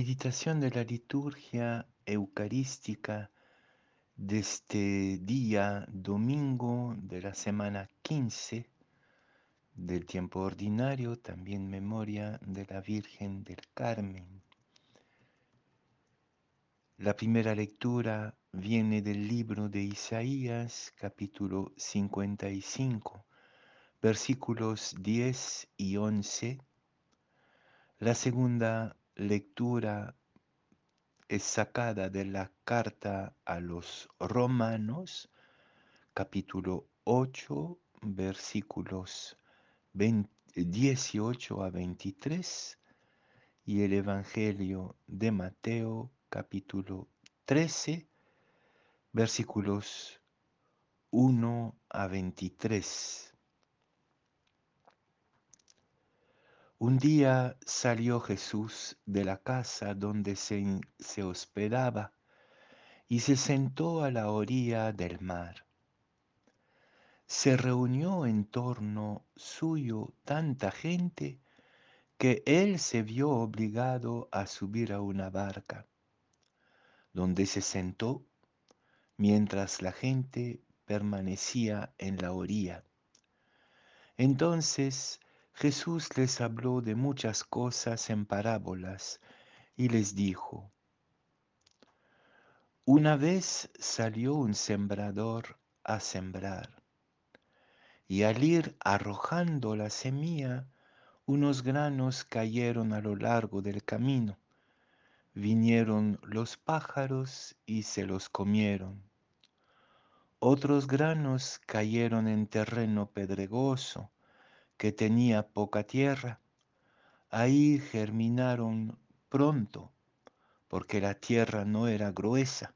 Meditación de la liturgia eucarística de este día domingo de la semana 15 del tiempo ordinario, también memoria de la Virgen del Carmen. La primera lectura viene del libro de Isaías, capítulo 55, versículos 10 y 11. La segunda lectura es sacada de la carta a los romanos, capítulo 8, versículos 18 a 23, y el Evangelio de Mateo, capítulo 13, versículos 1 a 23. Un día salió Jesús de la casa donde se, se, hospedaba y se sentó a la orilla del mar. Se reunió en torno suyo tanta gente que él se vio obligado a subir a una barca, donde se sentó mientras la gente permanecía en la orilla. Entonces Jesús les habló de muchas cosas en parábolas y les dijo, una vez salió un sembrador a sembrar, y al ir arrojando la semilla, unos granos cayeron a lo largo del camino. Vinieron los pájaros y se los comieron. Otros granos cayeron en terreno pedregoso que tenía poca tierra. Ahí germinaron pronto, porque la tierra no era gruesa.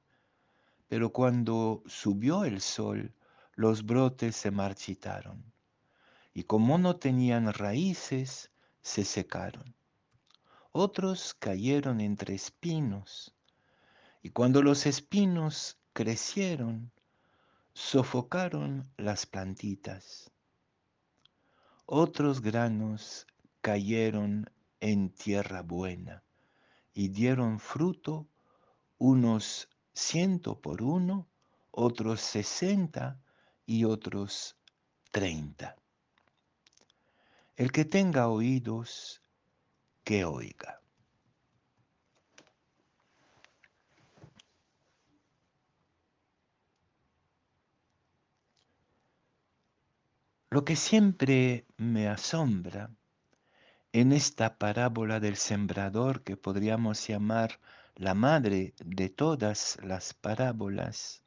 Pero cuando subió el sol, los brotes se marchitaron. Y como no tenían raíces, se secaron. Otros cayeron entre espinos. Y cuando los espinos crecieron, sofocaron las plantitas. Otros granos cayeron en tierra buena y dieron fruto unos ciento por uno, otros sesenta y otros treinta. El que tenga oídos, que oiga. Lo que siempre me asombra en esta parábola del sembrador que podríamos llamar la madre de todas las parábolas,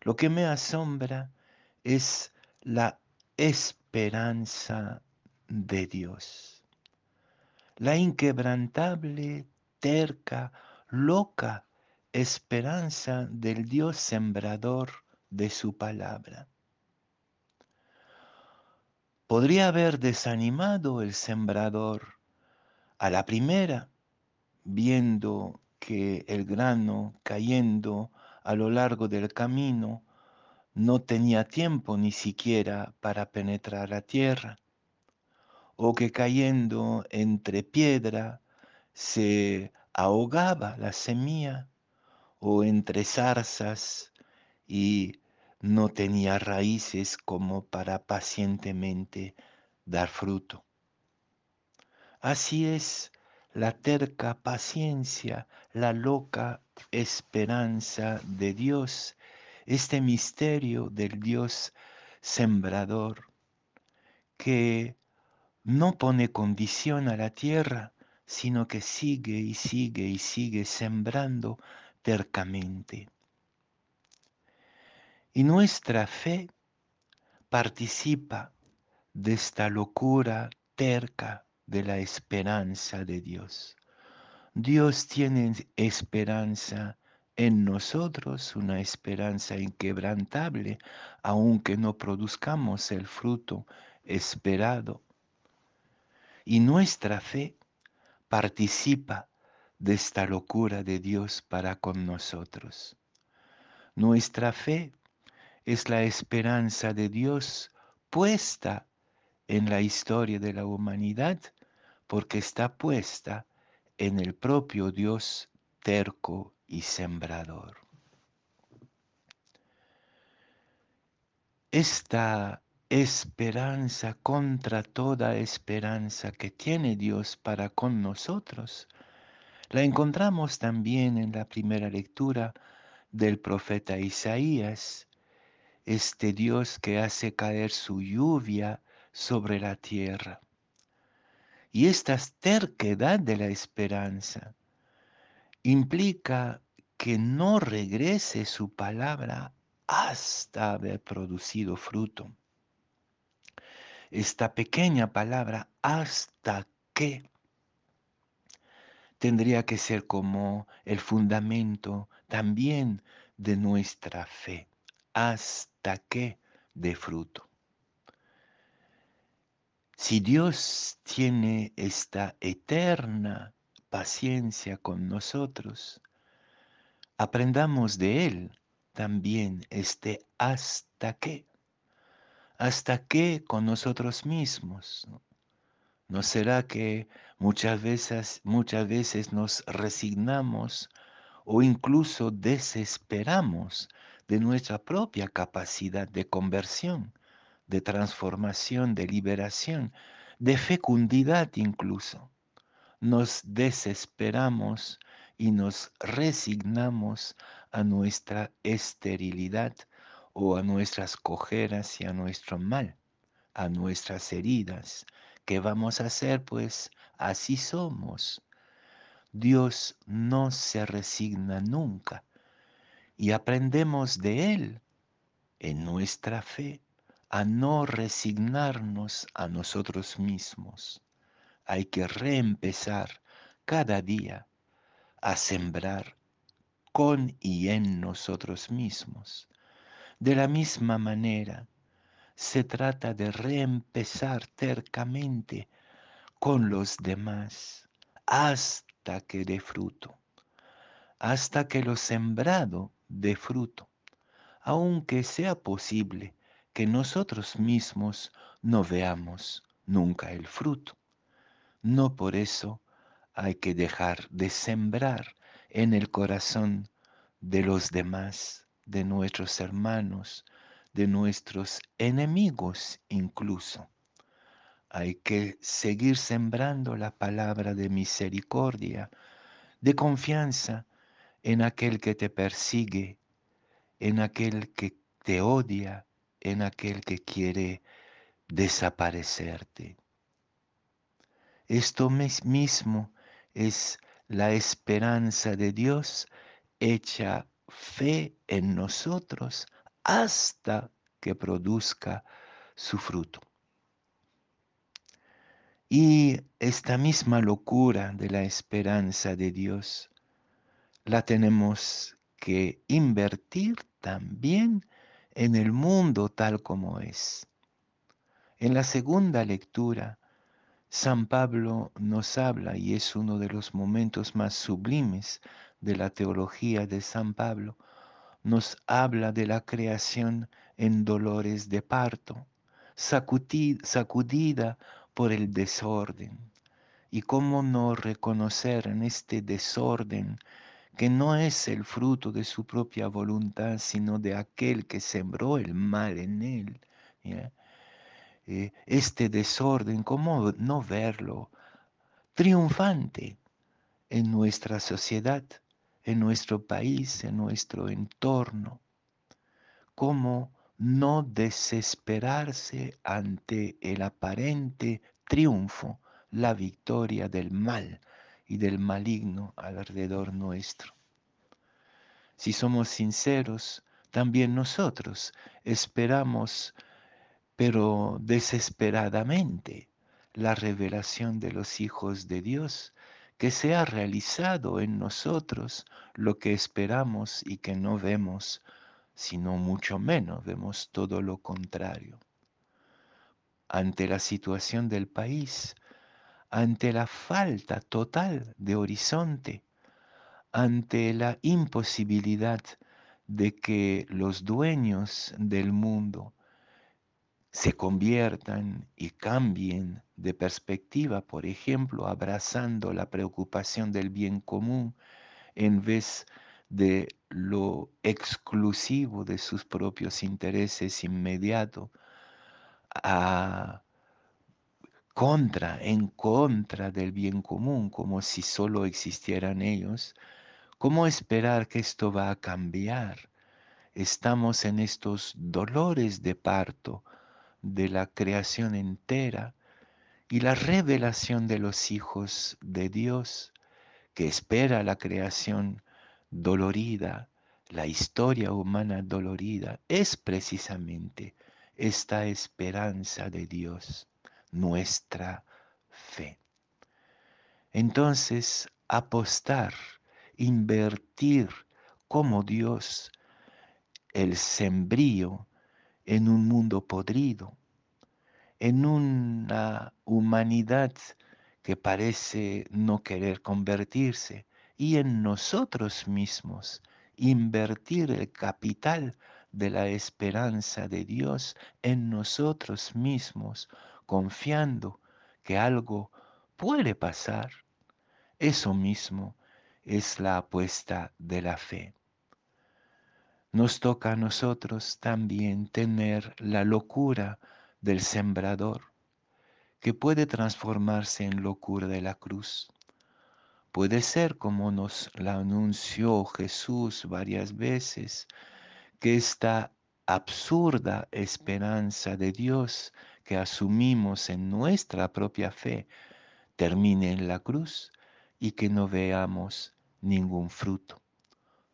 lo que me asombra es la esperanza de Dios, la inquebrantable, terca, loca esperanza del Dios sembrador de su palabra. Podría haber desanimado el sembrador a la primera, viendo que el grano cayendo a lo largo del camino no tenía tiempo ni siquiera para penetrar la tierra, o que cayendo entre piedra se ahogaba la semilla, o entre zarzas y no tenía raíces como para pacientemente dar fruto. Así es la terca paciencia, la loca esperanza de Dios, este misterio del Dios sembrador que no pone condición a la tierra, sino que sigue y sigue y sigue sembrando tercamente. Y nuestra fe participa de esta locura terca de la esperanza de Dios. Dios tiene esperanza en nosotros, una esperanza inquebrantable, aunque no produzcamos el fruto esperado. Y nuestra fe participa de esta locura de Dios para con nosotros. Nuestra fe es la esperanza de Dios puesta en la historia de la humanidad porque está puesta en el propio Dios terco y sembrador. Esta esperanza contra toda esperanza que tiene Dios para con nosotros, la encontramos también en la primera lectura del profeta Isaías, este Dios que hace caer su lluvia sobre la tierra. Y esta terquedad de la esperanza implica que no regrese su palabra hasta haber producido fruto. Esta pequeña palabra hasta que tendría que ser como el fundamento también de nuestra fe, hasta que dé fruto. Si Dios tiene esta eterna paciencia con nosotros, aprendamos de Él también este hasta qué. Hasta qué con nosotros mismos. ¿No será que muchas veces, muchas veces nos resignamos o incluso desesperamos de nuestra propia capacidad de conversión? de transformación, de liberación, de fecundidad incluso. Nos desesperamos y nos resignamos a nuestra esterilidad o a nuestras cojeras y a nuestro mal, a nuestras heridas. ¿Qué vamos a hacer? Pues así somos. Dios no se resigna nunca y aprendemos de Él en nuestra fe a no resignarnos a nosotros mismos. Hay que reempezar cada día a sembrar con y en nosotros mismos. De la misma manera, se trata de reempezar tercamente con los demás hasta que dé fruto, hasta que lo sembrado dé fruto, aunque sea posible que nosotros mismos no veamos nunca el fruto. No por eso hay que dejar de sembrar en el corazón de los demás, de nuestros hermanos, de nuestros enemigos incluso. Hay que seguir sembrando la palabra de misericordia, de confianza en aquel que te persigue, en aquel que te odia, en aquel que quiere desaparecerte. Esto mismo es la esperanza de Dios hecha fe en nosotros hasta que produzca su fruto. Y esta misma locura de la esperanza de Dios la tenemos que invertir también en el mundo tal como es. En la segunda lectura, San Pablo nos habla, y es uno de los momentos más sublimes de la teología de San Pablo, nos habla de la creación en dolores de parto, sacudida por el desorden. Y cómo no reconocer en este desorden que no es el fruto de su propia voluntad, sino de aquel que sembró el mal en él. Eh, este desorden, ¿cómo no verlo? Triunfante en nuestra sociedad, en nuestro país, en nuestro entorno. ¿Cómo no desesperarse ante el aparente triunfo, la victoria del mal? Y del maligno alrededor nuestro. Si somos sinceros, también nosotros esperamos, pero desesperadamente, la revelación de los hijos de Dios, que se ha realizado en nosotros lo que esperamos y que no vemos, sino mucho menos vemos todo lo contrario. Ante la situación del país, ante la falta total de horizonte, ante la imposibilidad de que los dueños del mundo se conviertan y cambien de perspectiva, por ejemplo, abrazando la preocupación del bien común en vez de lo exclusivo de sus propios intereses inmediatos, a contra, en contra del bien común, como si solo existieran ellos, ¿cómo esperar que esto va a cambiar? Estamos en estos dolores de parto de la creación entera y la revelación de los hijos de Dios que espera la creación dolorida, la historia humana dolorida, es precisamente esta esperanza de Dios, nuestra fe. Entonces, apostar, invertir como Dios el sembrío en un mundo podrido, en una humanidad que parece no querer convertirse y en nosotros mismos invertir el capital de la esperanza de Dios en nosotros mismos, confiando que algo puede pasar. Eso mismo es la apuesta de la fe. Nos toca a nosotros también tener la locura del sembrador, que puede transformarse en locura de la cruz. Puede ser como nos la anunció Jesús varias veces, que esta absurda esperanza de Dios que asumimos en nuestra propia fe termine en la cruz y que no veamos ningún fruto.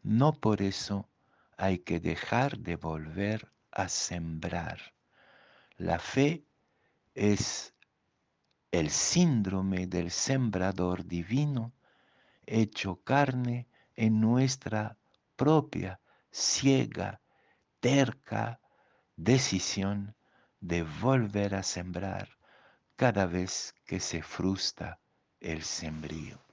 No por eso hay que dejar de volver a sembrar. La fe es el síndrome del sembrador divino hecho carne en nuestra propia ciega, terca decisión de volver a sembrar cada vez que se frustra el sembrío.